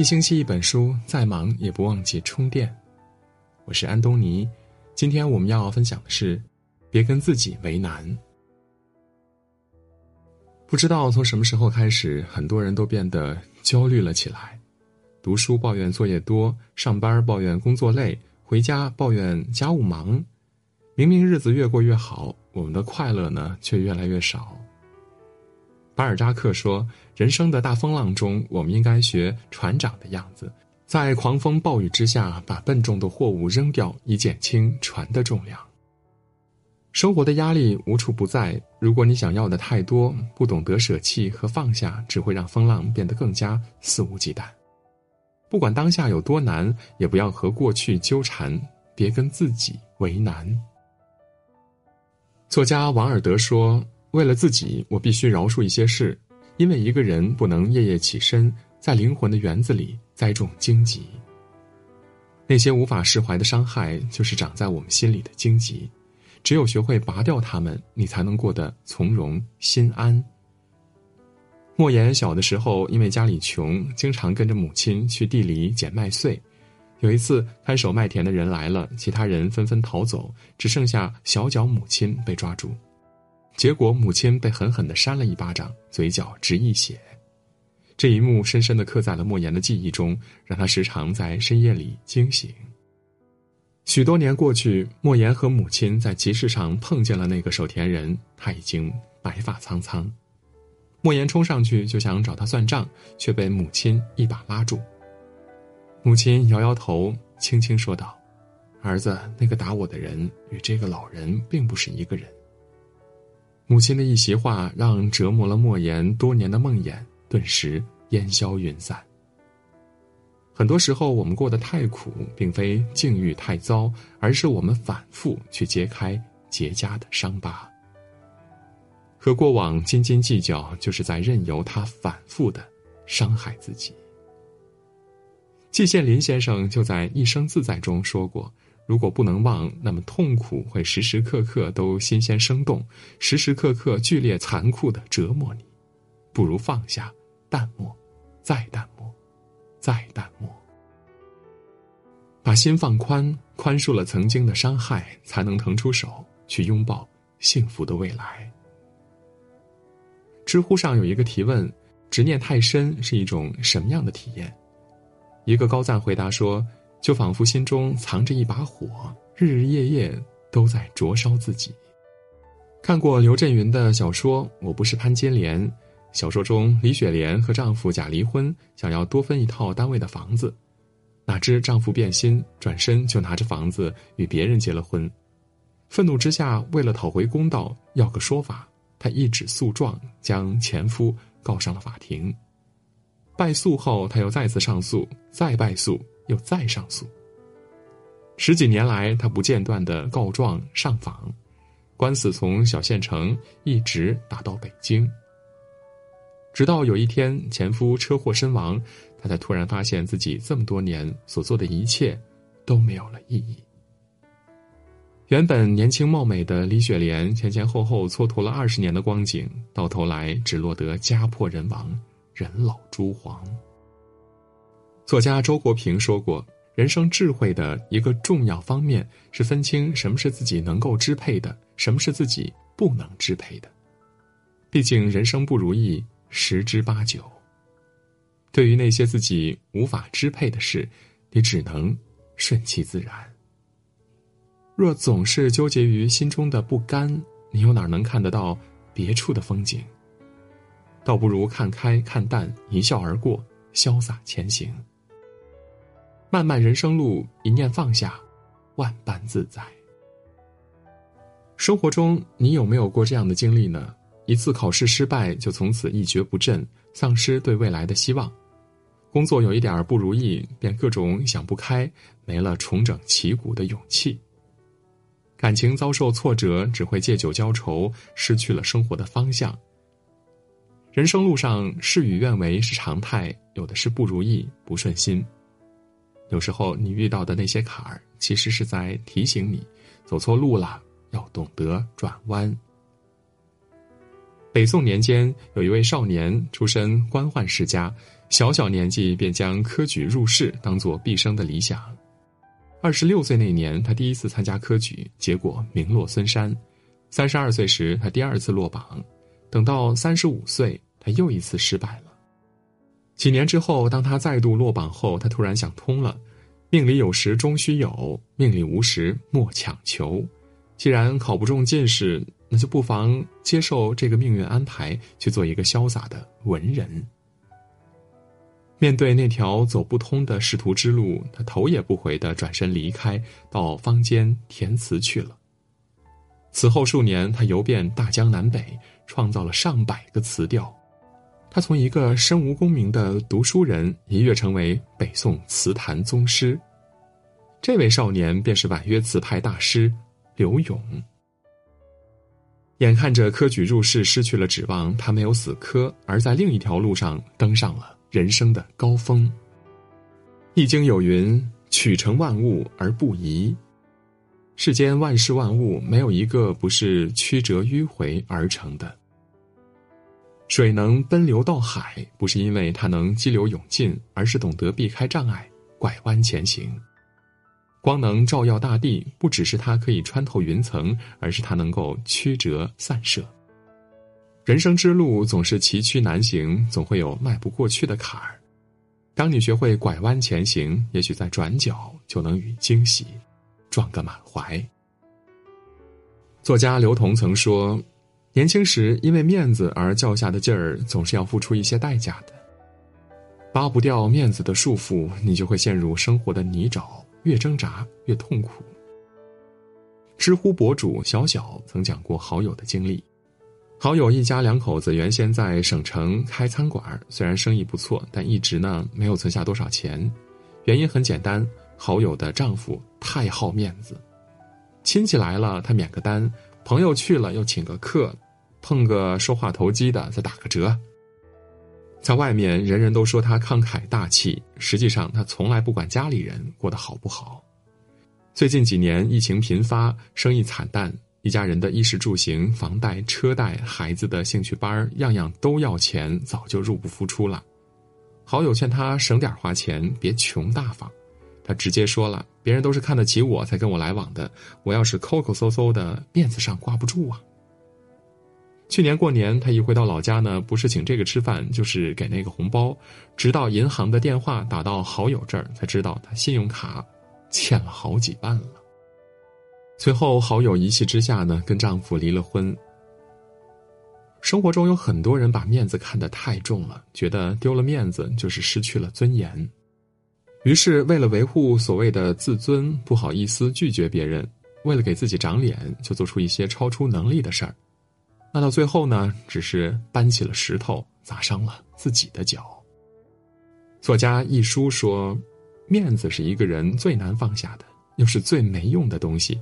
一星期一本书，再忙也不忘记充电。我是安东尼，今天我们要分享的是：别跟自己为难。不知道从什么时候开始，很多人都变得焦虑了起来。读书抱怨作业多，上班抱怨工作累，回家抱怨家务忙。明明日子越过越好，我们的快乐呢却越来越少。巴尔扎克说：“人生的大风浪中，我们应该学船长的样子，在狂风暴雨之下，把笨重的货物扔掉，以减轻船的重量。”生活的压力无处不在，如果你想要的太多，不懂得舍弃和放下，只会让风浪变得更加肆无忌惮。不管当下有多难，也不要和过去纠缠，别跟自己为难。作家王尔德说。为了自己，我必须饶恕一些事，因为一个人不能夜夜起身，在灵魂的园子里栽种荆棘。那些无法释怀的伤害，就是长在我们心里的荆棘。只有学会拔掉它们，你才能过得从容心安。莫言小的时候，因为家里穷，经常跟着母亲去地里捡麦穗。有一次，看守麦田的人来了，其他人纷纷逃走，只剩下小脚母亲被抓住。结果，母亲被狠狠的扇了一巴掌，嘴角直溢血。这一幕深深的刻在了莫言的记忆中，让他时常在深夜里惊醒。许多年过去，莫言和母亲在集市上碰见了那个守田人，他已经白发苍苍。莫言冲上去就想找他算账，却被母亲一把拉住。母亲摇摇头，轻轻说道：“儿子，那个打我的人与这个老人并不是一个人。”母亲的一席话，让折磨了莫言多年的梦魇顿时烟消云散。很多时候，我们过得太苦，并非境遇太糟，而是我们反复去揭开结痂的伤疤。和过往斤斤计较，就是在任由他反复的伤害自己。季羡林先生就在《一生自在》中说过。如果不能忘，那么痛苦会时时刻刻都新鲜生动，时时刻刻剧烈残酷的折磨你。不如放下，淡漠，再淡漠，再淡漠。把心放宽，宽恕了曾经的伤害，才能腾出手去拥抱幸福的未来。知乎上有一个提问：执念太深是一种什么样的体验？一个高赞回答说。就仿佛心中藏着一把火，日日夜夜都在灼烧自己。看过刘震云的小说《我不是潘金莲》，小说中李雪莲和丈夫假离婚，想要多分一套单位的房子，哪知丈夫变心，转身就拿着房子与别人结了婚。愤怒之下，为了讨回公道，要个说法，她一纸诉状将前夫告上了法庭。败诉后，她又再次上诉，再败诉。又再上诉。十几年来，他不间断的告状上访，官司从小县城一直打到北京。直到有一天，前夫车祸身亡，他才突然发现自己这么多年所做的一切都没有了意义。原本年轻貌美的李雪莲，前前后后蹉跎了二十年的光景，到头来只落得家破人亡，人老珠黄。作家周国平说过：“人生智慧的一个重要方面是分清什么是自己能够支配的，什么是自己不能支配的。毕竟人生不如意十之八九。对于那些自己无法支配的事，你只能顺其自然。若总是纠结于心中的不甘，你又哪能看得到别处的风景？倒不如看开看淡，一笑而过，潇洒前行。”漫漫人生路，一念放下，万般自在。生活中，你有没有过这样的经历呢？一次考试失败，就从此一蹶不振，丧失对未来的希望；工作有一点不如意，便各种想不开，没了重整旗鼓的勇气；感情遭受挫折，只会借酒浇愁，失去了生活的方向。人生路上，事与愿违是常态，有的是不如意、不顺心。有时候，你遇到的那些坎儿，其实是在提醒你，走错路了，要懂得转弯。北宋年间，有一位少年出身官宦世家，小小年纪便将科举入仕当做毕生的理想。二十六岁那年，他第一次参加科举，结果名落孙山。三十二岁时，他第二次落榜。等到三十五岁，他又一次失败了。几年之后，当他再度落榜后，他突然想通了：命里有时终须有，命里无时莫强求。既然考不中进士，那就不妨接受这个命运安排，去做一个潇洒的文人。面对那条走不通的仕途之路，他头也不回的转身离开，到坊间填词去了。此后数年，他游遍大江南北，创造了上百个词调。他从一个身无功名的读书人，一跃成为北宋词坛宗师。这位少年便是婉约词派大师柳永。眼看着科举入仕失去了指望，他没有死磕，而在另一条路上登上了。人生的高峰。《易经》有云：“取成万物而不移。”世间万事万物，没有一个不是曲折迂回而成的。水能奔流到海，不是因为它能激流勇进，而是懂得避开障碍，拐弯前行。光能照耀大地，不只是它可以穿透云层，而是它能够曲折散射。人生之路总是崎岖难行，总会有迈不过去的坎儿。当你学会拐弯前行，也许在转角就能与惊喜撞个满怀。作家刘同曾说：“年轻时因为面子而较下的劲儿，总是要付出一些代价的。扒不掉面子的束缚，你就会陷入生活的泥沼，越挣扎越痛苦。”知乎博主小小曾讲过好友的经历。好友一家两口子原先在省城开餐馆，虽然生意不错，但一直呢没有存下多少钱。原因很简单，好友的丈夫太好面子，亲戚来了他免个单，朋友去了又请个客，碰个说话投机的再打个折。在外面人人都说他慷慨大气，实际上他从来不管家里人过得好不好。最近几年疫情频发，生意惨淡。一家人的衣食住行、房贷、车贷、孩子的兴趣班样样都要钱，早就入不敷出了。好友劝他省点花钱，别穷大方。他直接说了：“别人都是看得起我才跟我来往的，我要是抠抠搜搜的，面子上挂不住啊。”去年过年，他一回到老家呢，不是请这个吃饭，就是给那个红包，直到银行的电话打到好友这儿，才知道他信用卡欠了好几万了。随后，好友一气之下呢，跟丈夫离了婚。生活中有很多人把面子看得太重了，觉得丢了面子就是失去了尊严，于是为了维护所谓的自尊，不好意思拒绝别人，为了给自己长脸，就做出一些超出能力的事儿。那到最后呢，只是搬起了石头砸伤了自己的脚。作家一书说：“面子是一个人最难放下的，又是最没用的东西。”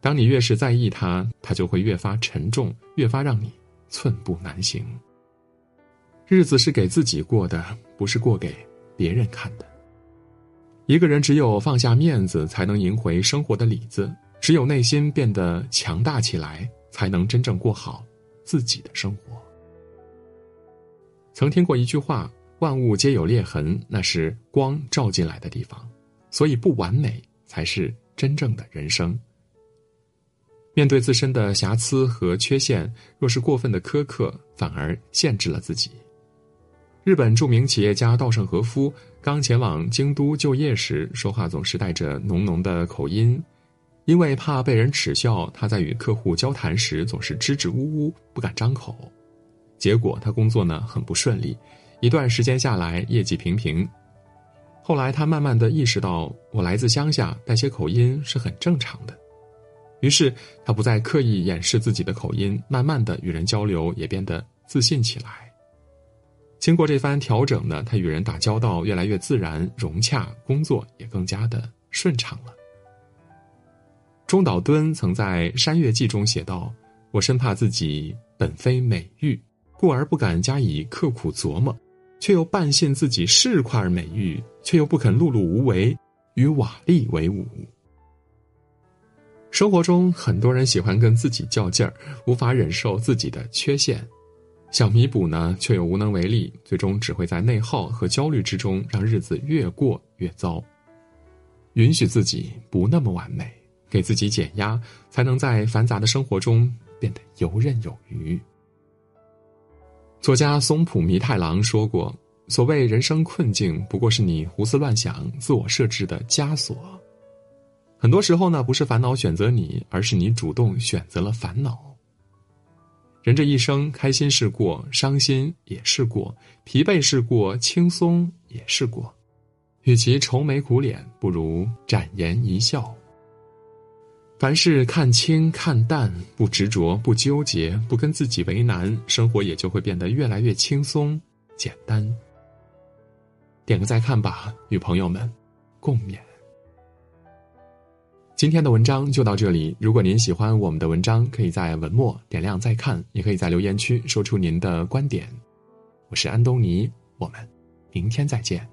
当你越是在意它，它就会越发沉重，越发让你寸步难行。日子是给自己过的，不是过给别人看的。一个人只有放下面子，才能赢回生活的里子；只有内心变得强大起来，才能真正过好自己的生活。曾听过一句话：“万物皆有裂痕，那是光照进来的地方。”所以，不完美才是真正的人生。面对自身的瑕疵和缺陷，若是过分的苛刻，反而限制了自己。日本著名企业家稻盛和夫刚前往京都就业时，说话总是带着浓浓的口音，因为怕被人耻笑，他在与客户交谈时总是支支吾吾，不敢张口。结果他工作呢很不顺利，一段时间下来业绩平平。后来他慢慢的意识到，我来自乡下，带些口音是很正常的。于是，他不再刻意掩饰自己的口音，慢慢的与人交流也变得自信起来。经过这番调整呢，他与人打交道越来越自然融洽，工作也更加的顺畅了。中岛敦曾在《山月记》中写道：“我生怕自己本非美玉，故而不敢加以刻苦琢磨，却又半信自己是块美玉，却又不肯碌碌无为，与瓦砾为伍。”生活中，很多人喜欢跟自己较劲儿，无法忍受自己的缺陷，想弥补呢，却又无能为力，最终只会在内耗和焦虑之中，让日子越过越糟。允许自己不那么完美，给自己减压，才能在繁杂的生活中变得游刃有余。作家松浦弥太郎说过：“所谓人生困境，不过是你胡思乱想、自我设置的枷锁。很多时候呢，不是烦恼选择你，而是你主动选择了烦恼。”人这一生，开心是过，伤心也是过，疲惫是过，轻松也是过。与其愁眉苦脸，不如展颜一笑。凡事看清看淡，不执着，不纠结，不跟自己为难，生活也就会变得越来越轻松简单。点个再看吧，与朋友们共勉。今天的文章就到这里。如果您喜欢我们的文章，可以在文末点亮再看，也可以在留言区说出您的观点。我是安东尼，我们明天再见。